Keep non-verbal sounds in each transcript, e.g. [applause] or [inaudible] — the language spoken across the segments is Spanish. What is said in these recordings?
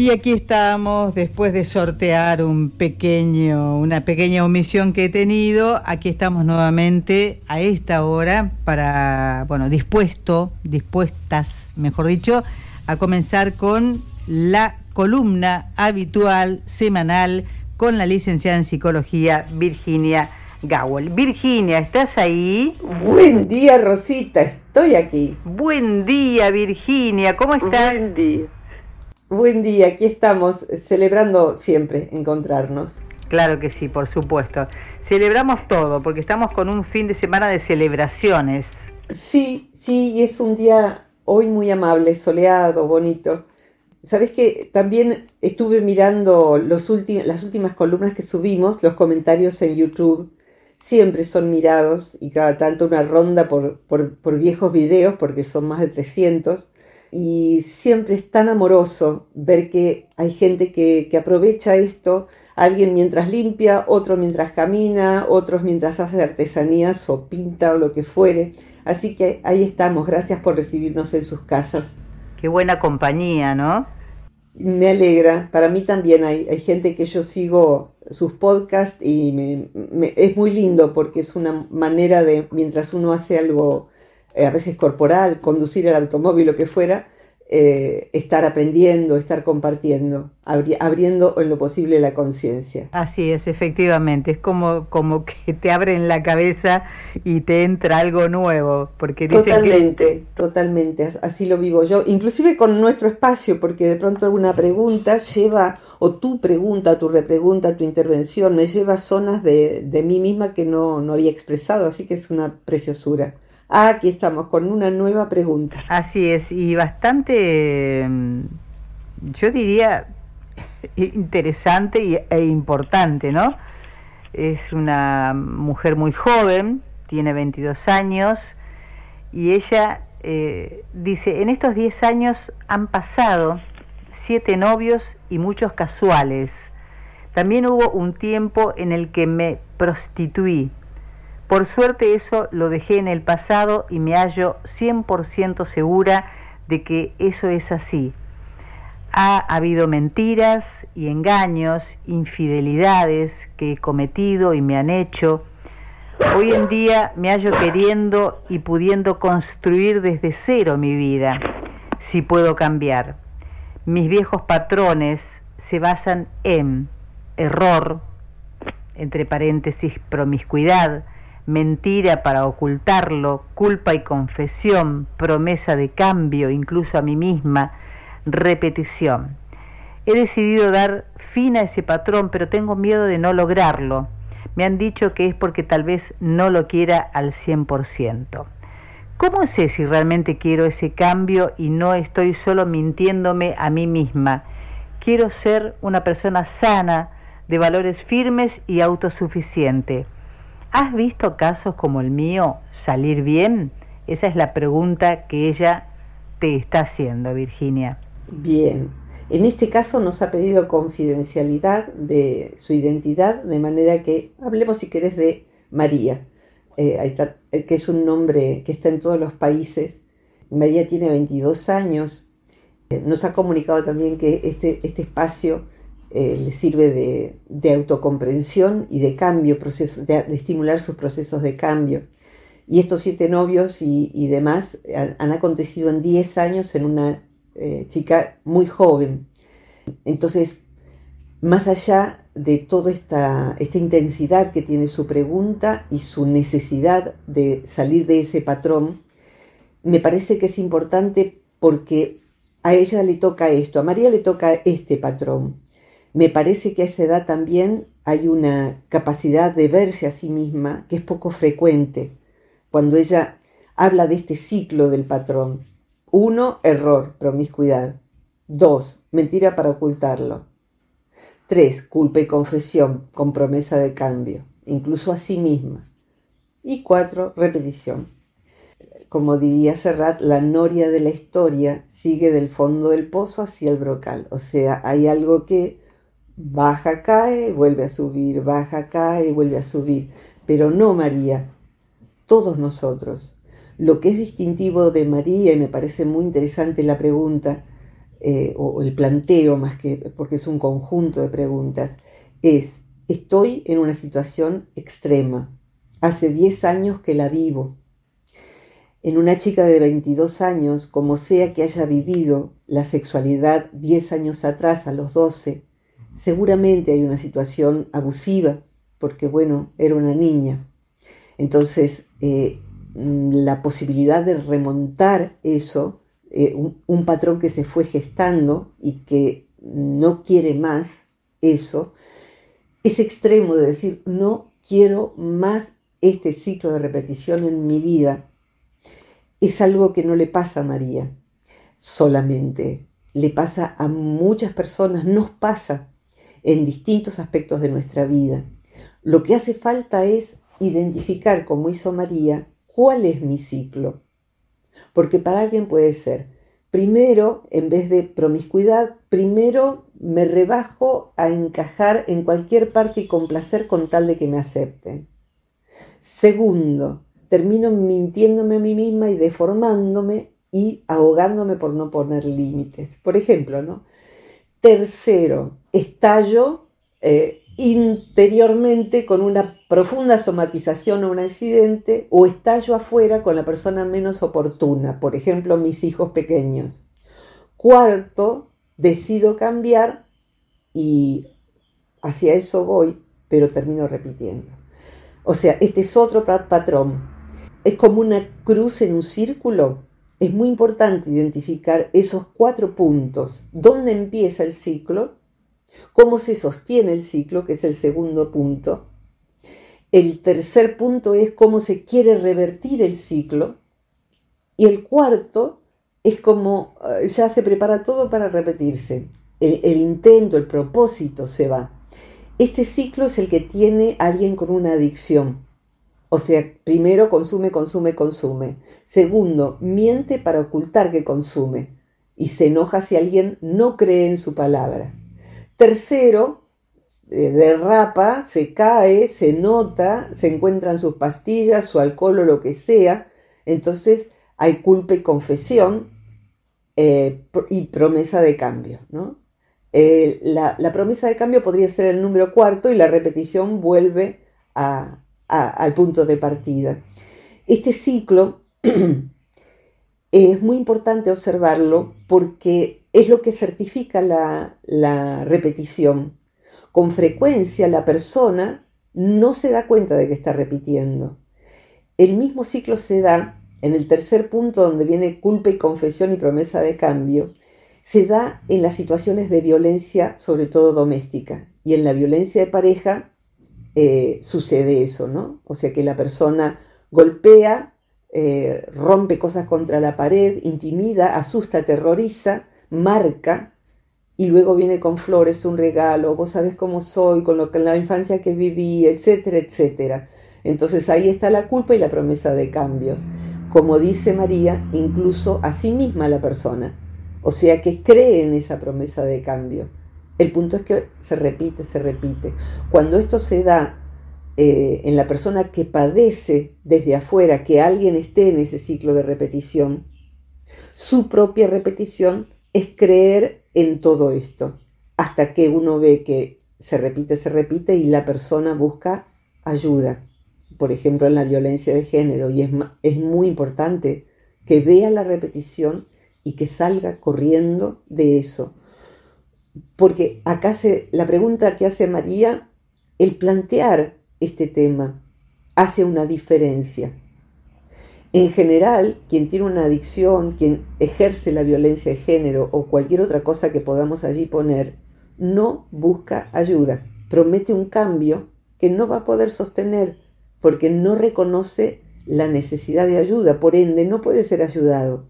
Y aquí estamos, después de sortear un pequeño, una pequeña omisión que he tenido, aquí estamos nuevamente a esta hora para, bueno, dispuesto, dispuestas, mejor dicho, a comenzar con la columna habitual, semanal, con la licenciada en psicología Virginia Gowell. Virginia, ¿estás ahí? Buen día, Rosita, estoy aquí. Buen día, Virginia, ¿cómo estás? Buen día. Buen día, aquí estamos celebrando siempre encontrarnos. Claro que sí, por supuesto. Celebramos todo, porque estamos con un fin de semana de celebraciones. Sí, sí, y es un día hoy muy amable, soleado, bonito. Sabes que también estuve mirando los las últimas columnas que subimos, los comentarios en YouTube. Siempre son mirados y cada tanto una ronda por, por, por viejos videos, porque son más de 300 y siempre es tan amoroso ver que hay gente que, aprovecha esto, alguien mientras limpia, otro mientras camina, otros mientras hace artesanías o pinta o lo que fuere. Así que ahí estamos, gracias por recibirnos en sus casas. Qué buena compañía, ¿no? Me alegra, para mí también hay, hay gente que yo sigo sus podcasts y es muy lindo porque es una manera de, mientras uno hace algo a veces corporal, conducir el automóvil, lo que fuera, eh, estar aprendiendo, estar compartiendo, abriendo en lo posible la conciencia. Así es, efectivamente, es como, como que te abren la cabeza y te entra algo nuevo, porque totalmente, totalmente, así lo vivo yo, inclusive con nuestro espacio, porque de pronto alguna pregunta lleva, o tu pregunta, tu repregunta, tu intervención, me lleva a zonas de, de mí misma que no, no había expresado, así que es una preciosura. Aquí estamos con una nueva pregunta. Así es, y bastante, mm, yo diría, [laughs] interesante e importante, ¿no? Es una mujer muy joven, tiene 22 años, y ella eh, dice, en estos 10 años han pasado siete novios y muchos casuales. También hubo un tiempo en el que me prostituí por suerte eso lo dejé en el pasado y me hallo 100% segura de que eso es así. Ha habido mentiras y engaños, infidelidades que he cometido y me han hecho. Hoy en día me hallo queriendo y pudiendo construir desde cero mi vida, si puedo cambiar. Mis viejos patrones se basan en error, entre paréntesis, promiscuidad, mentira para ocultarlo, culpa y confesión, promesa de cambio, incluso a mí misma, repetición. He decidido dar fin a ese patrón, pero tengo miedo de no lograrlo. Me han dicho que es porque tal vez no lo quiera al 100%. ¿Cómo sé si realmente quiero ese cambio y no estoy solo mintiéndome a mí misma? Quiero ser una persona sana, de valores firmes y autosuficiente. ¿Has visto casos como el mío salir bien? Esa es la pregunta que ella te está haciendo, Virginia. Bien. En este caso nos ha pedido confidencialidad de su identidad, de manera que hablemos, si querés, de María, eh, eh, que es un nombre que está en todos los países. María tiene 22 años. Eh, nos ha comunicado también que este, este espacio eh, le sirve de, autocomprensión y de cambio, de, estimular sus procesos de cambio. Y estos siete novios y, demás han, acontecido en 10 años en una eh, chica muy joven. Entonces, más allá de toda esta intensidad que tiene su pregunta y su necesidad de salir de ese patrón, me parece que es importante porque a ella le toca esto, a María le toca este patrón. Me parece que a esa edad también hay una capacidad de verse a sí misma que es poco frecuente cuando ella habla de este ciclo del patrón. Uno, error, promiscuidad. Dos, mentira para ocultarlo. Tres, culpa y confesión con promesa de cambio, incluso a sí misma. Y cuatro, repetición. Como diría Serrat, la noria de la historia sigue del fondo del pozo hacia el brocal. O sea, hay algo que baja, cae, vuelve a subir, baja, cae, vuelve a subir. Pero no María, todos nosotros. Lo que es distintivo de María, y me parece muy interesante la pregunta, eh, o el planteo más que, porque es un conjunto de preguntas, es, estoy en una situación extrema. Hace 10 años que la vivo. En una chica de 22 años, como sea que haya vivido la sexualidad 10 años atrás, a los 12, seguramente hay una situación abusiva, porque bueno, era una niña. Entonces, eh, la posibilidad de remontar eso, eh, un, patrón que se fue gestando y que no quiere más eso, ese extremo de decir no quiero más este ciclo de repetición en mi vida, es algo que no le pasa a María solamente, le pasa a muchas personas, nos pasa en distintos aspectos de nuestra vida. Lo que hace falta es identificar, como hizo María, cuál es mi ciclo. Porque para alguien puede ser, primero, en vez de promiscuidad, primero me rebajo a encajar en cualquier parte y complacer con tal de que me acepten. Segundo, termino mintiéndome a mí misma y deformándome y ahogándome por no poner límites. Por ejemplo, ¿no? Tercero, estallo eh, interiormente con una profunda somatización o un accidente o estallo afuera con la persona menos oportuna, por ejemplo mis hijos pequeños. Cuarto, decido cambiar y hacia eso voy, pero termino repitiendo. O sea, este es otro patrón. Es como una cruz en un círculo. Es muy importante identificar esos cuatro puntos. ¿Dónde empieza el ciclo? cómo se sostiene el ciclo, que es el segundo punto. El tercer punto es cómo se quiere revertir el ciclo. Y el cuarto es como eh, ya se prepara todo para repetirse. El, intento, el propósito se va. Este ciclo es el que tiene alguien con una adicción. O sea, primero consume, consume, consume. Segundo, miente para ocultar que consume. Y se enoja si alguien no cree en su palabra. Tercero, eh, derrapa, se cae, se nota, se encuentran sus pastillas, su alcohol o lo que sea. Entonces hay culpa y confesión eh, y promesa de cambio. Eh, la, promesa de cambio podría ser el número cuarto y la repetición vuelve al punto de partida. Este ciclo [clears throat] es muy importante observarlo porque es lo que certifica la, repetición. Con frecuencia la persona no se da cuenta de que está repitiendo. El mismo ciclo se da en el tercer punto donde viene culpa y confesión y promesa de cambio, se da en las situaciones de violencia, sobre todo doméstica. Y en la violencia de pareja eh, sucede eso, ¿no? O sea que la persona golpea, eh, rompe cosas contra la pared, intimida, asusta, aterroriza marca y luego viene con flores, un regalo, vos sabes cómo soy, con lo que la infancia que viví, etcétera, etcétera. Entonces ahí está la culpa y la promesa de cambio. Como dice María, incluso a sí misma la persona. O sea que cree en esa promesa de cambio. El punto es que se repite, se repite. Cuando esto se da eh, en la persona que padece desde afuera que alguien esté en ese ciclo de repetición, su propia repetición es creer en todo esto, hasta que uno ve que se repite, se repite y la persona busca ayuda, por ejemplo en la violencia de género, y es, es muy importante que vea la repetición y que salga corriendo de eso. Porque acá la pregunta que hace María, el plantear este tema hace una diferencia. En general, quien tiene una adicción, quien ejerce la violencia de género o cualquier otra cosa que podamos allí poner, no busca ayuda, promete un cambio que no va a poder sostener porque no reconoce la necesidad de ayuda, por ende no puede ser ayudado.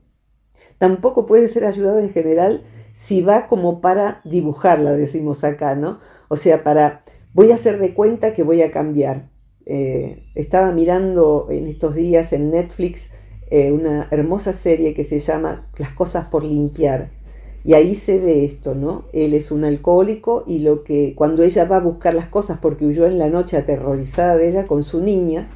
Tampoco puede ser ayudado en general si va como para dibujarla, decimos acá, ¿no? O sea, para voy a hacer de cuenta que voy a cambiar. eh, estaba mirando en estos días en Netflix eh, una hermosa serie que se llama Las cosas por limpiar. Y ahí se ve esto, ¿no? Él es un alcohólico y lo que cuando ella va a buscar las cosas porque huyó en la noche aterrorizada de ella con su niña,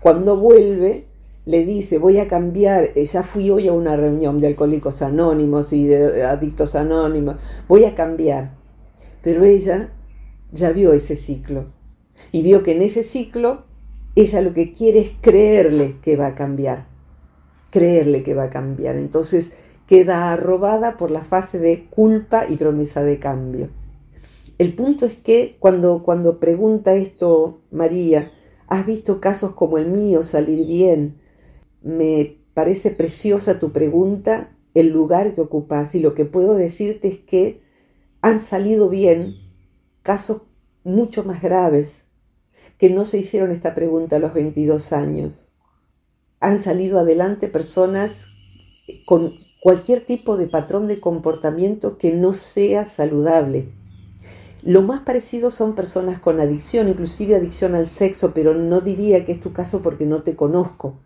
cuando vuelve le dice, voy a cambiar, eh, ya fui hoy a una reunión de alcohólicos anónimos y de adictos anónimos, voy a cambiar. Pero ella ya vio ese ciclo y vio que en ese ciclo ella lo que quiere es creerle que va a cambiar, creerle que va a cambiar. Entonces queda arrobada por la fase de culpa y promesa de cambio. El punto es que cuando, cuando pregunta esto María, ¿has visto casos como el mío salir bien? Me parece preciosa tu pregunta, el lugar que ocupas y lo que puedo decirte es que han salido bien casos mucho más graves que no se hicieron esta pregunta a los 22 años. Han salido adelante personas con cualquier tipo de patrón de comportamiento que no sea saludable. Lo más parecido son personas con adicción, inclusive adicción al sexo, pero no diría que es tu caso porque no te conozco.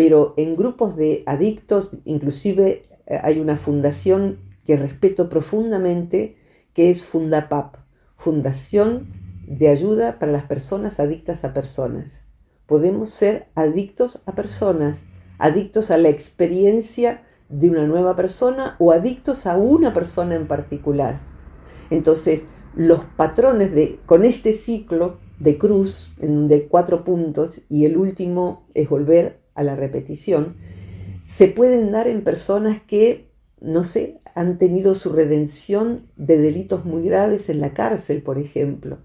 Pero en grupos de adictos, inclusive eh, hay una fundación que respeto profundamente, que es Fundapap, Fundación de Ayuda para las Personas Adictas a Personas. Podemos ser adictos a personas, adictos a la experiencia de una nueva persona o adictos a una persona en particular. Entonces, los patrones de, con este ciclo de cruz, en de cuatro puntos, y el último es volver a la repetición, se pueden dar en personas que, no sé, han tenido su redención de delitos muy graves en la cárcel, por ejemplo.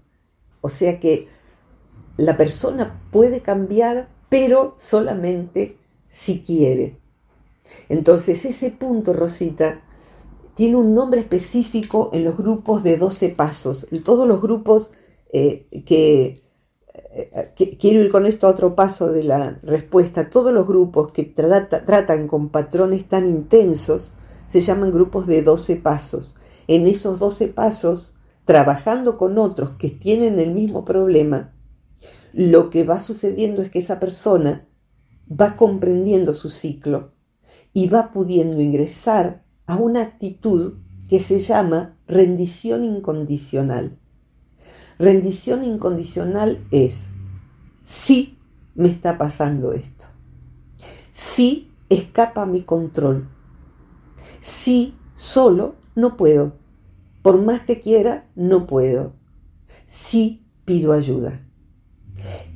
O sea que la persona puede cambiar, pero solamente si quiere. Entonces ese punto, Rosita, tiene un nombre específico en los grupos de 12 pasos. Todos los grupos eh, que, que, quiero ir con esto a otro paso de la respuesta, todos los grupos que tratan con patrones tan intensos se llaman grupos de 12 pasos. En esos 12 pasos, trabajando con otros que tienen el mismo problema, lo que va sucediendo es que esa persona va comprendiendo su ciclo y va pudiendo ingresar a una actitud que se llama rendición incondicional. Rendición incondicional es, sí me está pasando esto, sí escapa mi control, sí solo no puedo, por más que quiera, no puedo, sí pido ayuda.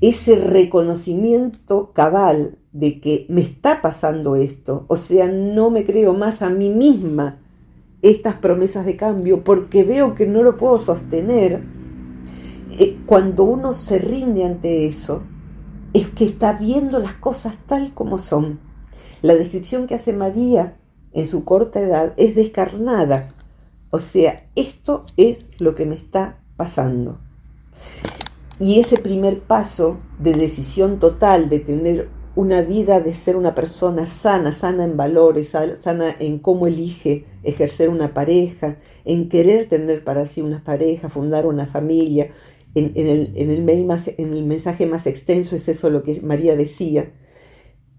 Ese reconocimiento cabal de que me está pasando esto, o sea, no me creo más a mí misma estas promesas de cambio porque veo que no lo puedo sostener, eh, cuando uno se rinde ante eso, es que está viendo las cosas tal como son. La descripción que hace María en su corta edad es descarnada. O sea, esto es lo que me está pasando. Y ese primer paso de decisión total, de tener una vida de ser una persona sana, sana en valores, sana en cómo elige ejercer una pareja, en querer tener para sí una pareja, fundar una familia. En, el, en, el mail más, en el mensaje más extenso es eso lo que María decía.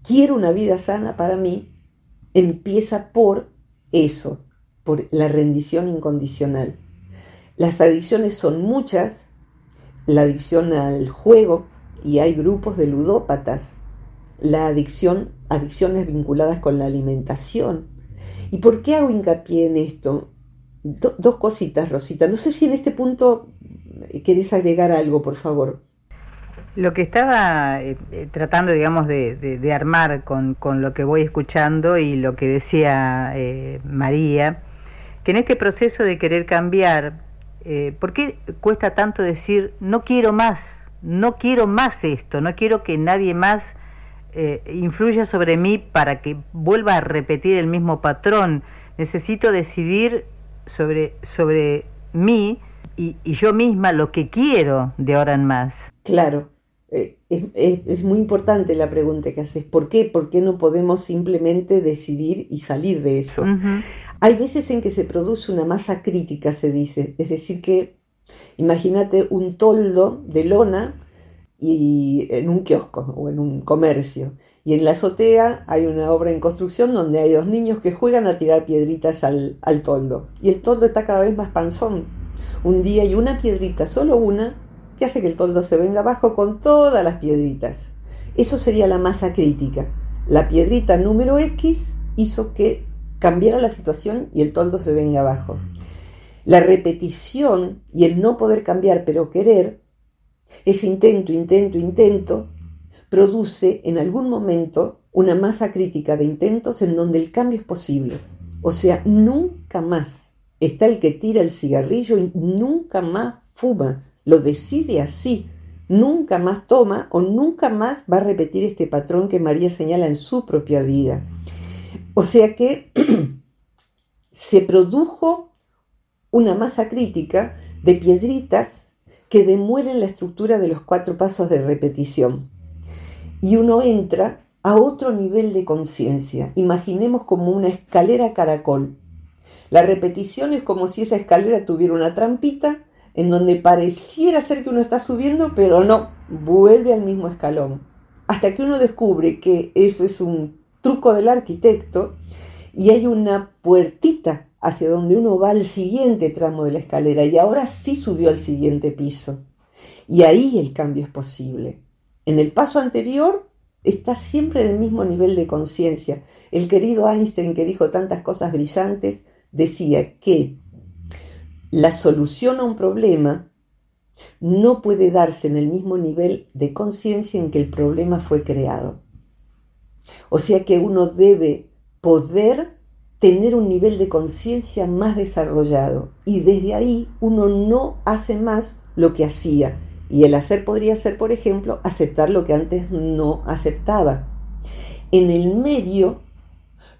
Quiero una vida sana para mí, empieza por eso, por la rendición incondicional. Las adicciones son muchas, la adicción al juego, y hay grupos de ludópatas la adicción, adicciones vinculadas con la alimentación. ¿Y por qué hago hincapié en esto? dos cositas, Rosita. No sé si en este punto querés agregar algo, por favor. Lo que estaba eh, eh, tratando, digamos, de, armar con, lo que voy escuchando y lo que decía eh, María, que en este proceso de querer cambiar, ¿por qué cuesta tanto decir, no quiero más, no quiero más esto, no quiero que nadie más influya sobre mí para que vuelva a repetir el mismo patrón. Necesito decidir sobre, sobre mí y, yo misma lo que quiero de ahora en más. Claro, eh, es, muy importante la pregunta que haces. ¿Por qué? ¿Por qué no podemos simplemente decidir y salir de eso? Hay veces en que se produce una masa crítica, se dice. Es decir, que imagínate un toldo de lona y en un kiosco o en un comercio. Y en la azotea hay una obra en construcción donde hay dos niños que juegan a tirar piedritas al, al toldo. Y el toldo está cada vez más panzón. Un día hay una piedrita, solo una, que hace que el toldo se venga abajo con todas las piedritas. Eso sería la masa crítica. La piedrita número X hizo que cambiara la situación y el toldo se venga abajo. La repetición y el no poder cambiar pero querer, ese intento, intento, intento, produce en algún momento una masa crítica de intentos en donde el cambio es posible. O sea, nunca más está el que tira el cigarrillo y nunca más fuma. Lo decide así. Nunca más toma o nunca más va a repetir este patrón que María señala en su propia vida. O sea que [clears throat] se produjo una masa crítica de piedritas que demuelen la estructura de los cuatro pasos de repetición. Y uno entra a otro nivel de conciencia. Imaginemos como una escalera caracol. La repetición es como si esa escalera tuviera una trampita en donde pareciera ser que uno está subiendo, pero no, vuelve al mismo escalón. Hasta que uno descubre que eso es un truco del arquitecto y hay una puertita hacia donde uno va al siguiente tramo de la escalera y ahora sí subió al siguiente piso. Y ahí el cambio es posible. En el paso anterior está siempre en el mismo nivel de conciencia. El querido Einstein, que dijo tantas cosas brillantes, decía que la solución a un problema no puede darse en el mismo nivel de conciencia en que el problema fue creado. O sea que uno debe poder tener un nivel de conciencia más desarrollado y desde ahí uno no hace más lo que hacía. Y el hacer podría ser, por ejemplo, aceptar lo que antes no aceptaba. En el medio,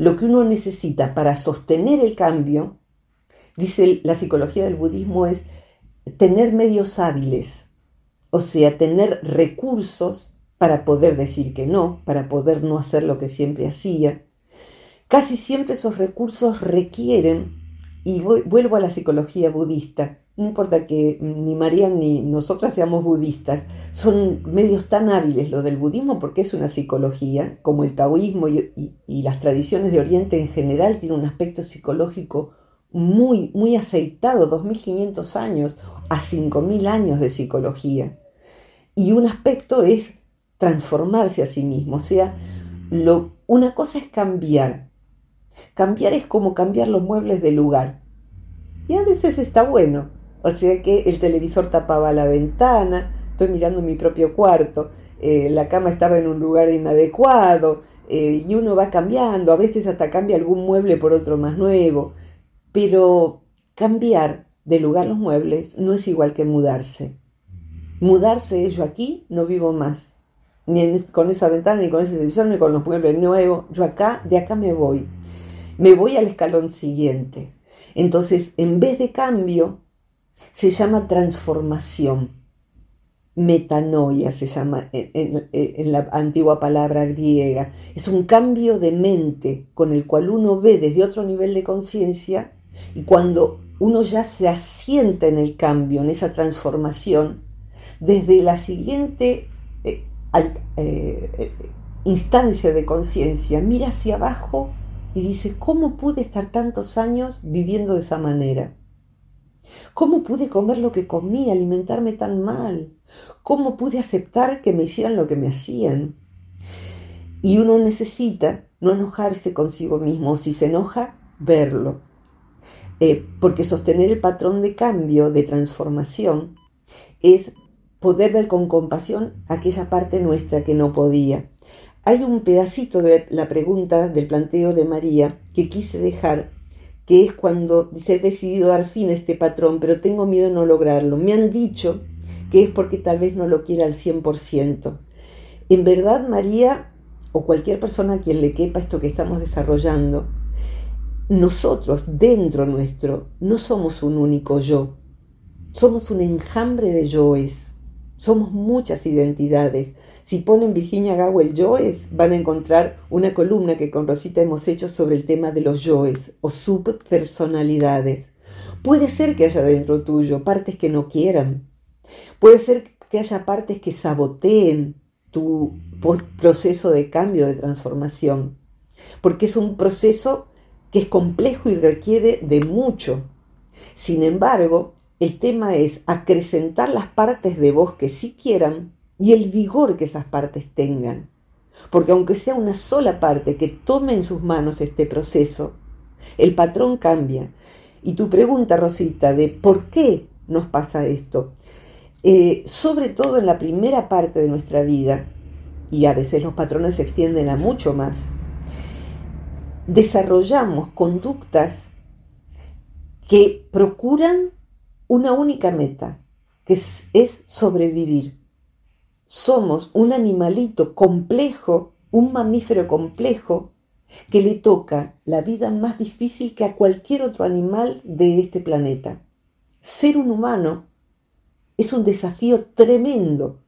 lo que uno necesita para sostener el cambio, dice la psicología del budismo, es tener medios hábiles, o sea, tener recursos para poder decir que no, para poder no hacer lo que siempre hacía, Casi siempre esos recursos requieren, y vuelvo a la psicología budista, no importa que ni María ni nosotras seamos budistas, son medios tan hábiles lo del budismo porque es una psicología, como el taoísmo y, las tradiciones de Oriente en general tienen un aspecto psicológico muy, muy aceitado, 2500 años a 5000 años de psicología. Y un aspecto es transformarse a sí mismo, o sea, una cosa es cambiar, Cambiar es como cambiar los muebles de lugar. Y a veces está bueno. O sea que el televisor tapaba la ventana, estoy mirando mi propio cuarto, eh, la cama estaba en un lugar inadecuado, eh, y uno va cambiando, a veces hasta cambia algún mueble por otro más nuevo. Pero cambiar de lugar los muebles no es igual que mudarse. Mudarse yo aquí no vivo más, ni con esa ventana, ni con ese televisor, ni con los muebles nuevos. Yo acá, de acá me voy me voy al escalón siguiente. Entonces, en vez de cambio, se llama transformación. Metanoia se llama en, la antigua palabra griega. Es un cambio de mente con el cual uno ve desde otro nivel de conciencia y cuando uno ya se asienta en el cambio, en esa transformación, desde la siguiente eh, eh, instancia de conciencia, mira hacia abajo y dice, ¿cómo pude estar tantos años viviendo de esa manera? ¿Cómo pude comer lo que comí, alimentarme tan mal? ¿Cómo pude aceptar que me hicieran lo que me hacían? Y uno necesita no enojarse consigo mismo, si se enoja, verlo. Eh, porque sostener el patrón de cambio, de transformación, es poder ver con compasión aquella parte nuestra que no podía. Hay un pedacito de la pregunta del planteo de María que quise dejar, que es cuando dice, he decidido dar fin a este patrón, pero tengo miedo de no lograrlo. Me han dicho que es porque tal vez no lo quiera al 100%. En verdad, María, o cualquier persona a quien le quepa esto que estamos desarrollando, nosotros, dentro nuestro, no somos un único yo, somos un enjambre de yoes, somos muchas identidades, si ponen Virginia Gawel Joes, van a encontrar una columna que con Rosita hemos hecho sobre el tema de los yoes o subpersonalidades. Puede ser que haya dentro tuyo partes que no quieran. Puede ser que haya partes que saboteen tu proceso de cambio, de transformación, porque es un proceso que es complejo y requiere de mucho. Sin embargo, el tema es acrecentar las partes de vos que sí quieran y el vigor que esas partes tengan. Porque aunque sea una sola parte que tome en sus manos este proceso, el patrón cambia. Y tu pregunta, Rosita, de por qué nos pasa esto, eh, sobre todo en la primera parte de nuestra vida, y a veces los patrones se extienden a mucho más, desarrollamos conductas que procuran una única meta, que es, sobrevivir. Somos un animalito complejo, un mamífero complejo, que le toca la vida más difícil que a cualquier otro animal de este planeta. Ser un humano es un desafío tremendo,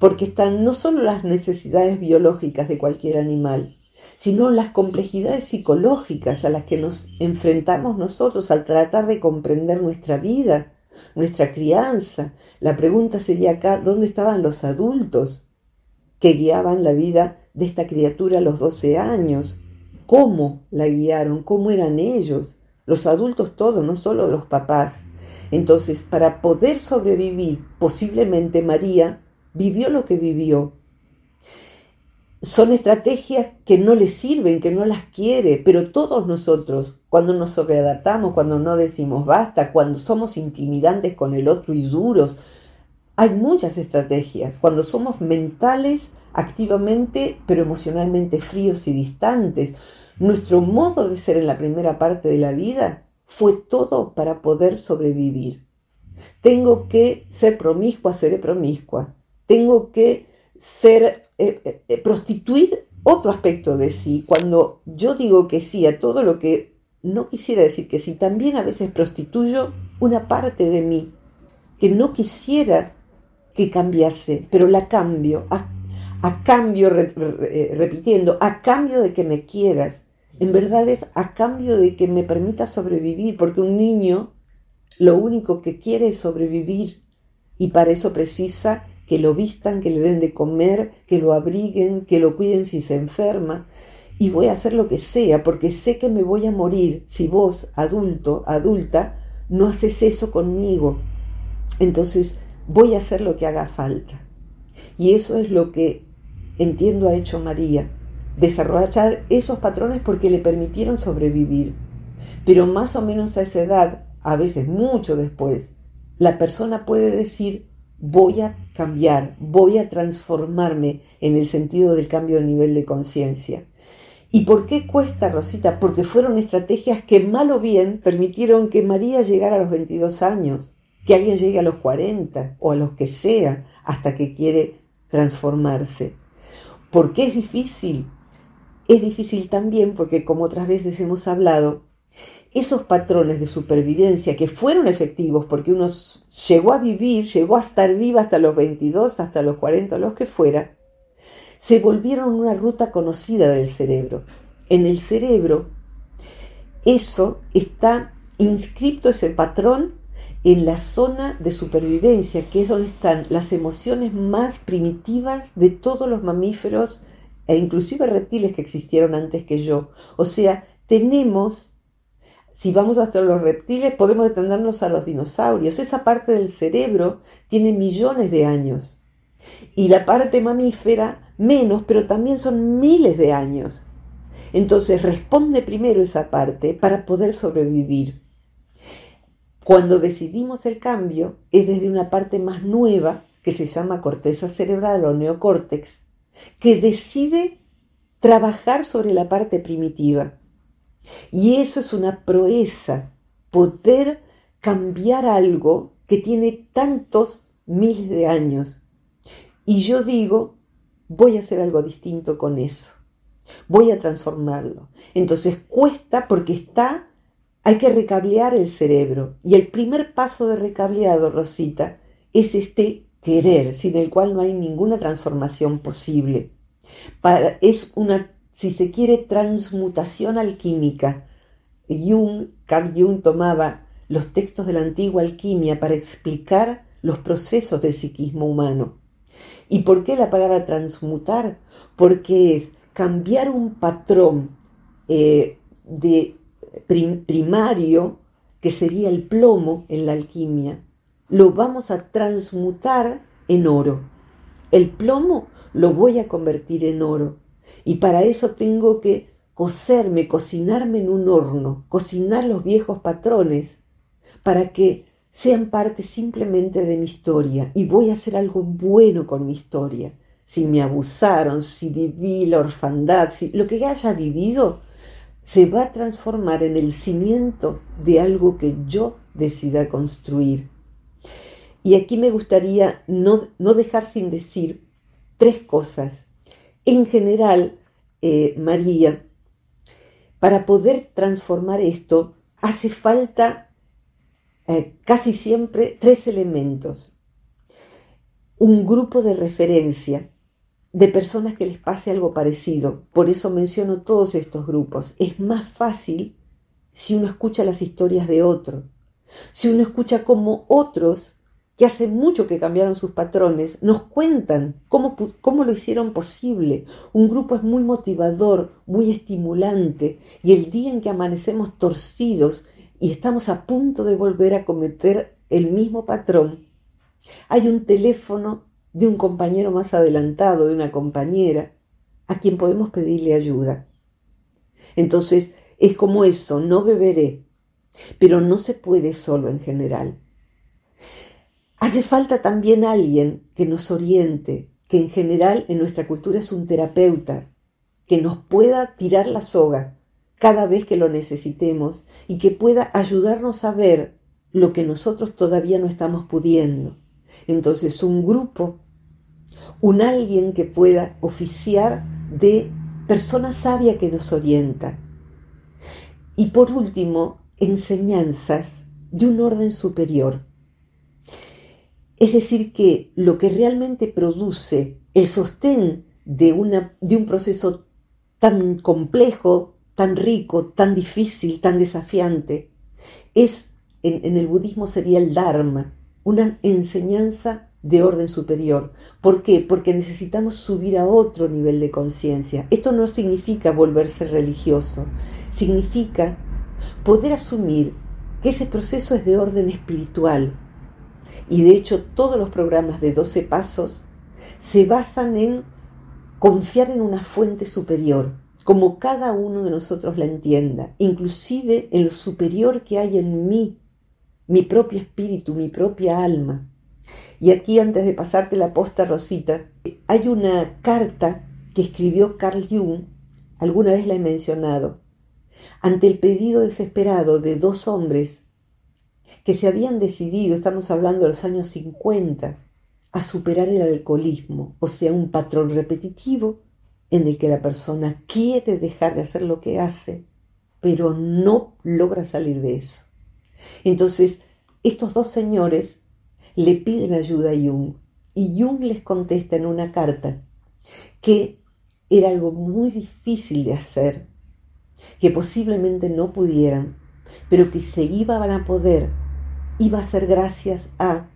porque están no solo las necesidades biológicas de cualquier animal, sino las complejidades psicológicas a las que nos enfrentamos nosotros al tratar de comprender nuestra vida, nuestra crianza. La pregunta sería acá, ¿dónde estaban los adultos que guiaban la vida de esta criatura a los 12 años? ¿Cómo la guiaron? ¿Cómo eran ellos? Los adultos todos, no solo los papás. Entonces, para poder sobrevivir, posiblemente María vivió lo que vivió, son estrategias que no le sirven, que no las quiere, pero todos nosotros, cuando nos sobreadaptamos, cuando no decimos basta, cuando somos intimidantes con el otro y duros, hay muchas estrategias. Cuando somos mentales, activamente, pero emocionalmente fríos y distantes, nuestro modo de ser en la primera parte de la vida fue todo para poder sobrevivir. Tengo que ser promiscua, seré promiscua. Tengo que ser, eh, eh, eh, prostituir otro aspecto de sí. Cuando yo digo que sí a todo lo que no quisiera decir que sí, también a veces prostituyo una parte de mí que no quisiera que cambiase, pero la cambio, a, cambio, repitiendo, a cambio de que me quieras. En verdad es a cambio de que me permita sobrevivir, porque un niño lo único que quiere es sobrevivir y para eso precisa que lo vistan, que le den de comer, que lo abriguen, que lo cuiden si se enferma. Y voy a hacer lo que sea, porque sé que me voy a morir si vos, adulto, adulta, no haces eso conmigo. Entonces voy a hacer lo que haga falta. Y eso es lo que entiendo ha hecho María, desarrollar esos patrones porque le permitieron sobrevivir. Pero más o menos a esa edad, a veces mucho después, la persona puede decir, voy a cambiar, voy a transformarme en el sentido del cambio de nivel de conciencia. ¿Y por qué cuesta, Rosita? Porque fueron estrategias que mal o bien permitieron que María llegara a los 22 años, que alguien llegue a los 40 o a los que sea hasta que quiere transformarse. ¿Por qué es difícil? Es difícil también porque, como otras veces hemos hablado, esos patrones de supervivencia que fueron efectivos porque uno llegó a vivir, llegó a estar viva hasta los 22, hasta los 40, los que fuera, se volvieron una ruta conocida del cerebro. En el cerebro, eso está inscrito, ese patrón, en la zona de supervivencia, que es donde están las emociones más primitivas de todos los mamíferos e inclusive reptiles que existieron antes que yo. O sea, tenemos si vamos hasta los reptiles, podemos detenernos a los dinosaurios. Esa parte del cerebro tiene millones de años. Y la parte mamífera menos, pero también son miles de años. Entonces responde primero esa parte para poder sobrevivir. Cuando decidimos el cambio es desde una parte más nueva que se llama corteza cerebral o neocórtex, que decide trabajar sobre la parte primitiva. Y eso es una proeza, poder cambiar algo que tiene tantos miles de años. Y yo digo, voy a hacer algo distinto con eso. Voy a transformarlo. Entonces cuesta porque está, hay que recablear el cerebro. Y el primer paso de recableado, Rosita, es este querer, sin el cual no hay ninguna transformación posible. Para, es una si se quiere, transmutación alquímica. Jung, Carl Jung tomaba los textos de la antigua alquimia para explicar los procesos del psiquismo humano. ¿Y por qué la palabra transmutar? Porque es cambiar un patrón eh, de primario, que sería el plomo en la alquimia, lo vamos a transmutar en oro. El plomo lo voy a convertir en oro. Y para eso tengo que coserme, cocinarme en un horno, cocinar los viejos patrones, para que sean parte simplemente de mi historia. Y voy a hacer algo bueno con mi historia. Si me abusaron, si viví la orfandad, si lo que haya vivido, se va a transformar en el cimiento de algo que yo decida construir. Y aquí me gustaría no, dejar sin decir tres cosas. En general, eh, María, para poder transformar esto, hace falta eh, casi siempre tres elementos. Un grupo de referencia de personas que les pase algo parecido. Por eso menciono todos estos grupos. Es más fácil si uno escucha las historias de otro, si uno escucha cómo otros que hace mucho que cambiaron sus patrones, nos cuentan cómo, cómo, lo hicieron posible. Un grupo es muy motivador, muy estimulante, y el día en que amanecemos torcidos y estamos a punto de volver a cometer el mismo patrón, hay un teléfono de un compañero más adelantado, de una compañera, a quien podemos pedirle ayuda. Entonces, es como eso, no beberé, pero no se puede solo en general. Hace falta también alguien que nos oriente, que en general en nuestra cultura es un terapeuta, que nos pueda tirar la soga cada vez que lo necesitemos y que pueda ayudarnos a ver lo que nosotros todavía no estamos pudiendo. Entonces un grupo, un alguien que pueda oficiar de persona sabia que nos orienta. Y por último, enseñanzas de un orden superior es decir, que lo que realmente produce el sostén de, una, de un proceso tan complejo, tan rico, tan difícil, tan desafiante, es, en, en el budismo sería el Dharma, una enseñanza de orden superior. ¿Por qué? Porque necesitamos subir a otro nivel de conciencia. Esto no significa volverse religioso, significa poder asumir que ese proceso es de orden espiritual, y de hecho todos los programas de 12 pasos se basan en confiar en una fuente superior, como cada uno de nosotros la entienda, inclusive en lo superior que hay en mí, mi propio espíritu, mi propia alma. Y aquí antes de pasarte la posta, Rosita, hay una carta que escribió Carl Jung, alguna vez la he mencionado, ante el pedido desesperado de dos hombres que se habían decidido, estamos hablando de los años 50, a superar el alcoholismo, o sea, un patrón repetitivo en el que la persona quiere dejar de hacer lo que hace, pero no logra salir de eso. Entonces, estos dos señores le piden ayuda a Jung y Jung les contesta en una carta que era algo muy difícil de hacer, que posiblemente no pudieran, pero que se iban a poder iba a ser gracias a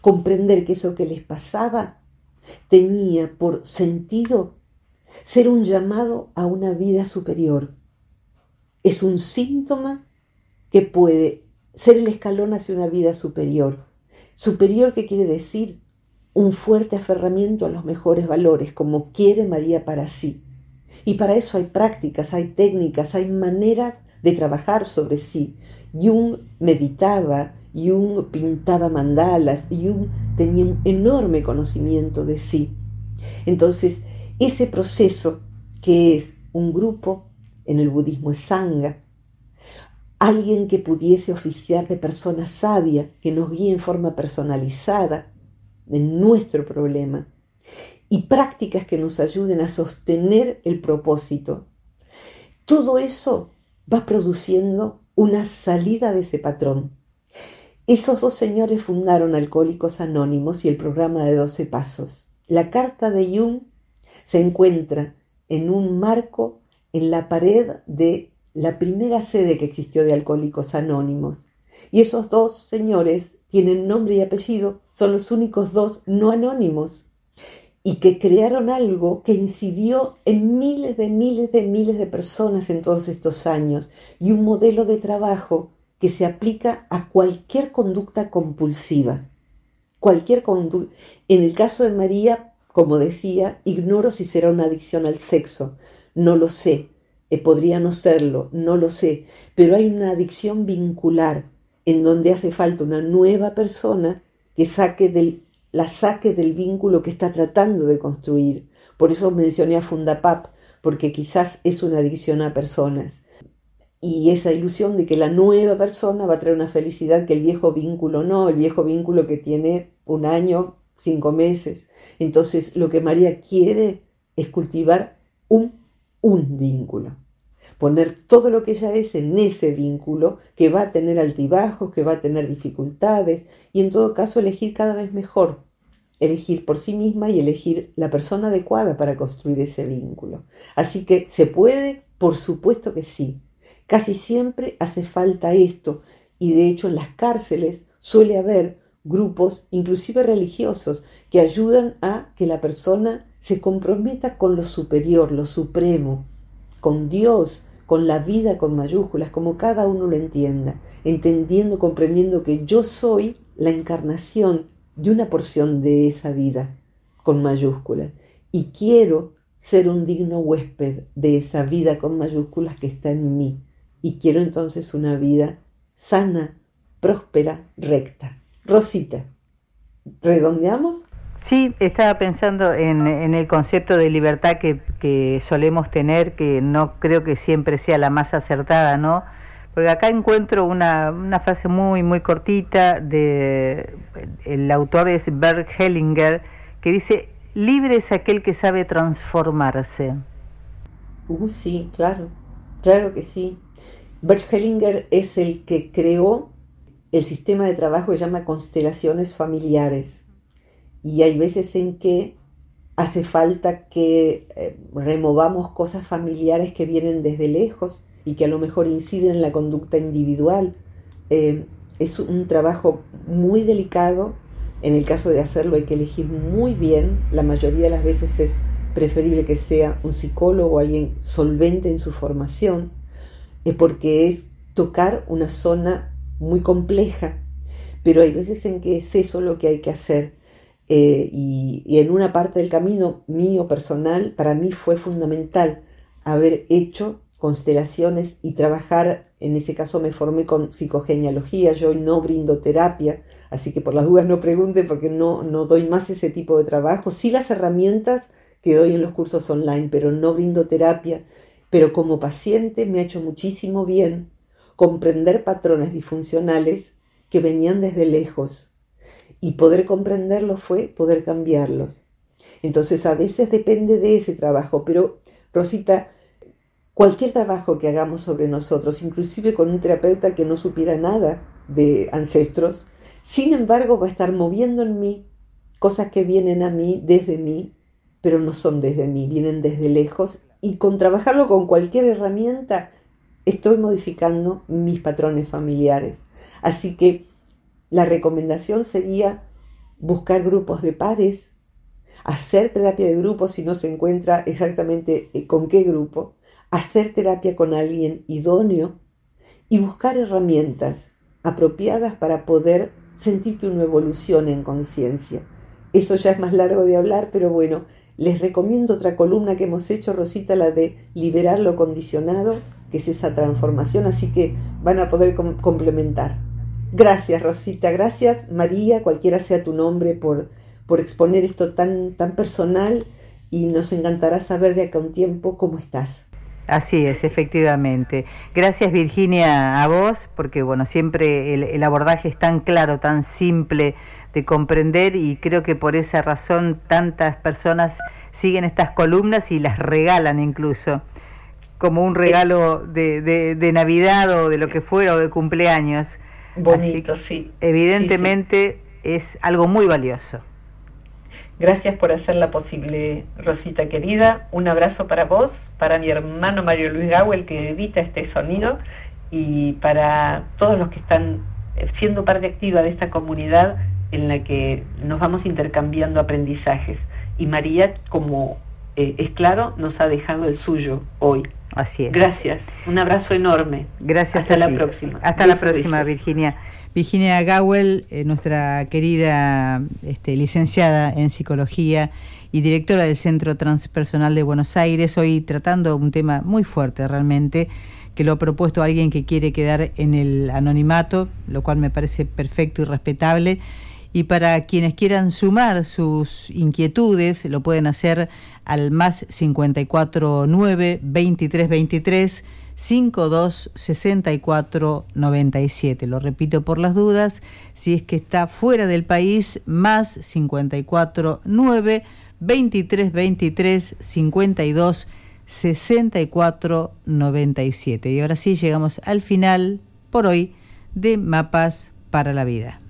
comprender que eso que les pasaba tenía por sentido ser un llamado a una vida superior. Es un síntoma que puede ser el escalón hacia una vida superior. Superior que quiere decir un fuerte aferramiento a los mejores valores, como quiere María para sí. Y para eso hay prácticas, hay técnicas, hay maneras de trabajar sobre sí. Jung meditaba, Jung pintaba mandalas, Jung tenía un enorme conocimiento de sí. Entonces, ese proceso que es un grupo, en el budismo es sangha, alguien que pudiese oficiar de persona sabia, que nos guíe en forma personalizada en nuestro problema, y prácticas que nos ayuden a sostener el propósito. Todo eso va produciendo una salida de ese patrón. Esos dos señores fundaron Alcohólicos Anónimos y el programa de 12 Pasos. La carta de Jung se encuentra en un marco en la pared de la primera sede que existió de Alcohólicos Anónimos. Y esos dos señores tienen nombre y apellido, son los únicos dos no anónimos y que crearon algo que incidió en miles de miles de miles de personas en todos estos años y un modelo de trabajo que se aplica a cualquier conducta compulsiva. Cualquier conducta. En el caso de María, como decía, ignoro si será una adicción al sexo, no lo sé, eh, podría no serlo, no lo sé, pero hay una adicción vincular en donde hace falta una nueva persona que saque del la saque del vínculo que está tratando de construir. Por eso mencioné a Fundapap, porque quizás es una adicción a personas. Y esa ilusión de que la nueva persona va a traer una felicidad que el viejo vínculo no, el viejo vínculo que tiene un año, cinco meses. Entonces lo que María quiere es cultivar un, un vínculo poner todo lo que ella es en ese vínculo, que va a tener altibajos, que va a tener dificultades, y en todo caso elegir cada vez mejor, elegir por sí misma y elegir la persona adecuada para construir ese vínculo. Así que se puede, por supuesto que sí. Casi siempre hace falta esto, y de hecho en las cárceles suele haber grupos, inclusive religiosos, que ayudan a que la persona se comprometa con lo superior, lo supremo, con Dios, con la vida con mayúsculas, como cada uno lo entienda, entendiendo, comprendiendo que yo soy la encarnación de una porción de esa vida con mayúsculas y quiero ser un digno huésped de esa vida con mayúsculas que está en mí y quiero entonces una vida sana, próspera, recta. Rosita, ¿redondeamos? Sí, estaba pensando en, el concepto de libertad que, solemos tener, que no creo que siempre sea la más acertada, ¿no? Porque acá encuentro una, frase muy, muy cortita de, el autor es Bert Hellinger, que dice, libre es aquel que sabe transformarse. Uh, sí, claro, claro que sí. Bert Hellinger es el que creó el sistema de trabajo que llama constelaciones familiares y hay veces en que hace falta que eh, removamos cosas familiares que vienen desde lejos y que a lo mejor inciden en la conducta individual. Eh, es un trabajo muy delicado. En el caso de hacerlo hay que elegir muy bien. La mayoría de las veces es preferible que sea un psicólogo o alguien solvente en su formación, eh, porque es tocar una zona muy compleja. Pero hay veces en que es eso lo que hay que hacer eh, y, en una parte del camino mío personal, para mí fue fundamental haber hecho constelaciones y trabajar, en ese caso me formé con psicogenealogía, yo no brindo terapia, así que por las dudas no pregunten porque no, no doy más ese tipo de trabajo, sí las herramientas que doy en los cursos online, pero no brindo terapia, pero como paciente me ha hecho muchísimo bien comprender patrones disfuncionales que venían desde lejos y poder comprenderlos fue poder cambiarlos. Entonces a veces depende de ese trabajo, pero Rosita, cualquier trabajo que hagamos sobre nosotros, inclusive con un terapeuta que no supiera nada de ancestros, sin embargo va a estar moviendo en mí cosas que vienen a mí desde mí, pero no son desde mí, vienen desde lejos y con trabajarlo con cualquier herramienta estoy modificando mis patrones familiares. Así que la recomendación sería buscar grupos de pares, hacer terapia de grupo si no se encuentra exactamente eh, con qué grupo, hacer terapia con alguien idóneo y buscar herramientas apropiadas para poder sentir que uno evolucione en conciencia. Eso ya es más largo de hablar, pero bueno, les recomiendo otra columna que hemos hecho, Rosita, la de liberar lo condicionado, que es esa transformación, así que van a poder complementar. Gracias, Rosita. Gracias, María, cualquiera sea tu nombre, por, por exponer esto tan, tan personal y nos encantará saber de acá un tiempo cómo estás. Así es, efectivamente. Gracias Virginia a vos, porque bueno, siempre el, el, abordaje es tan claro, tan simple de comprender y creo que por esa razón tantas personas siguen estas columnas y las regalan incluso, como un regalo de, de, de Navidad o de lo que fuera o de cumpleaños. Bonito, sí. Evidentemente es algo muy valioso. Gracias por hacerla posible, Rosita querida. Un abrazo para vos, para mi hermano Mario Luis el que edita este sonido, y para todos los que están eh, siendo parte activa de esta comunidad en la que nos vamos intercambiando aprendizajes. Y María, como eh, es claro, nos ha dejado el suyo hoy. Así es. Gracias. Un abrazo enorme. Gracias. Hasta la próxima. Hasta la próxima, Virginia. Virginia Gawel, eh, nuestra querida este, licenciada en psicología y directora del Centro Transpersonal de Buenos Aires, hoy tratando un tema muy fuerte realmente, que lo ha propuesto alguien que quiere quedar en el anonimato, lo cual me parece perfecto y respetable. Y para quienes quieran sumar sus inquietudes, lo pueden hacer al más 549 2323 526497. Lo repito por las dudas, si es que está fuera del país, más 549 2323 52 64 97. Y ahora sí llegamos al final por hoy de Mapas para la Vida.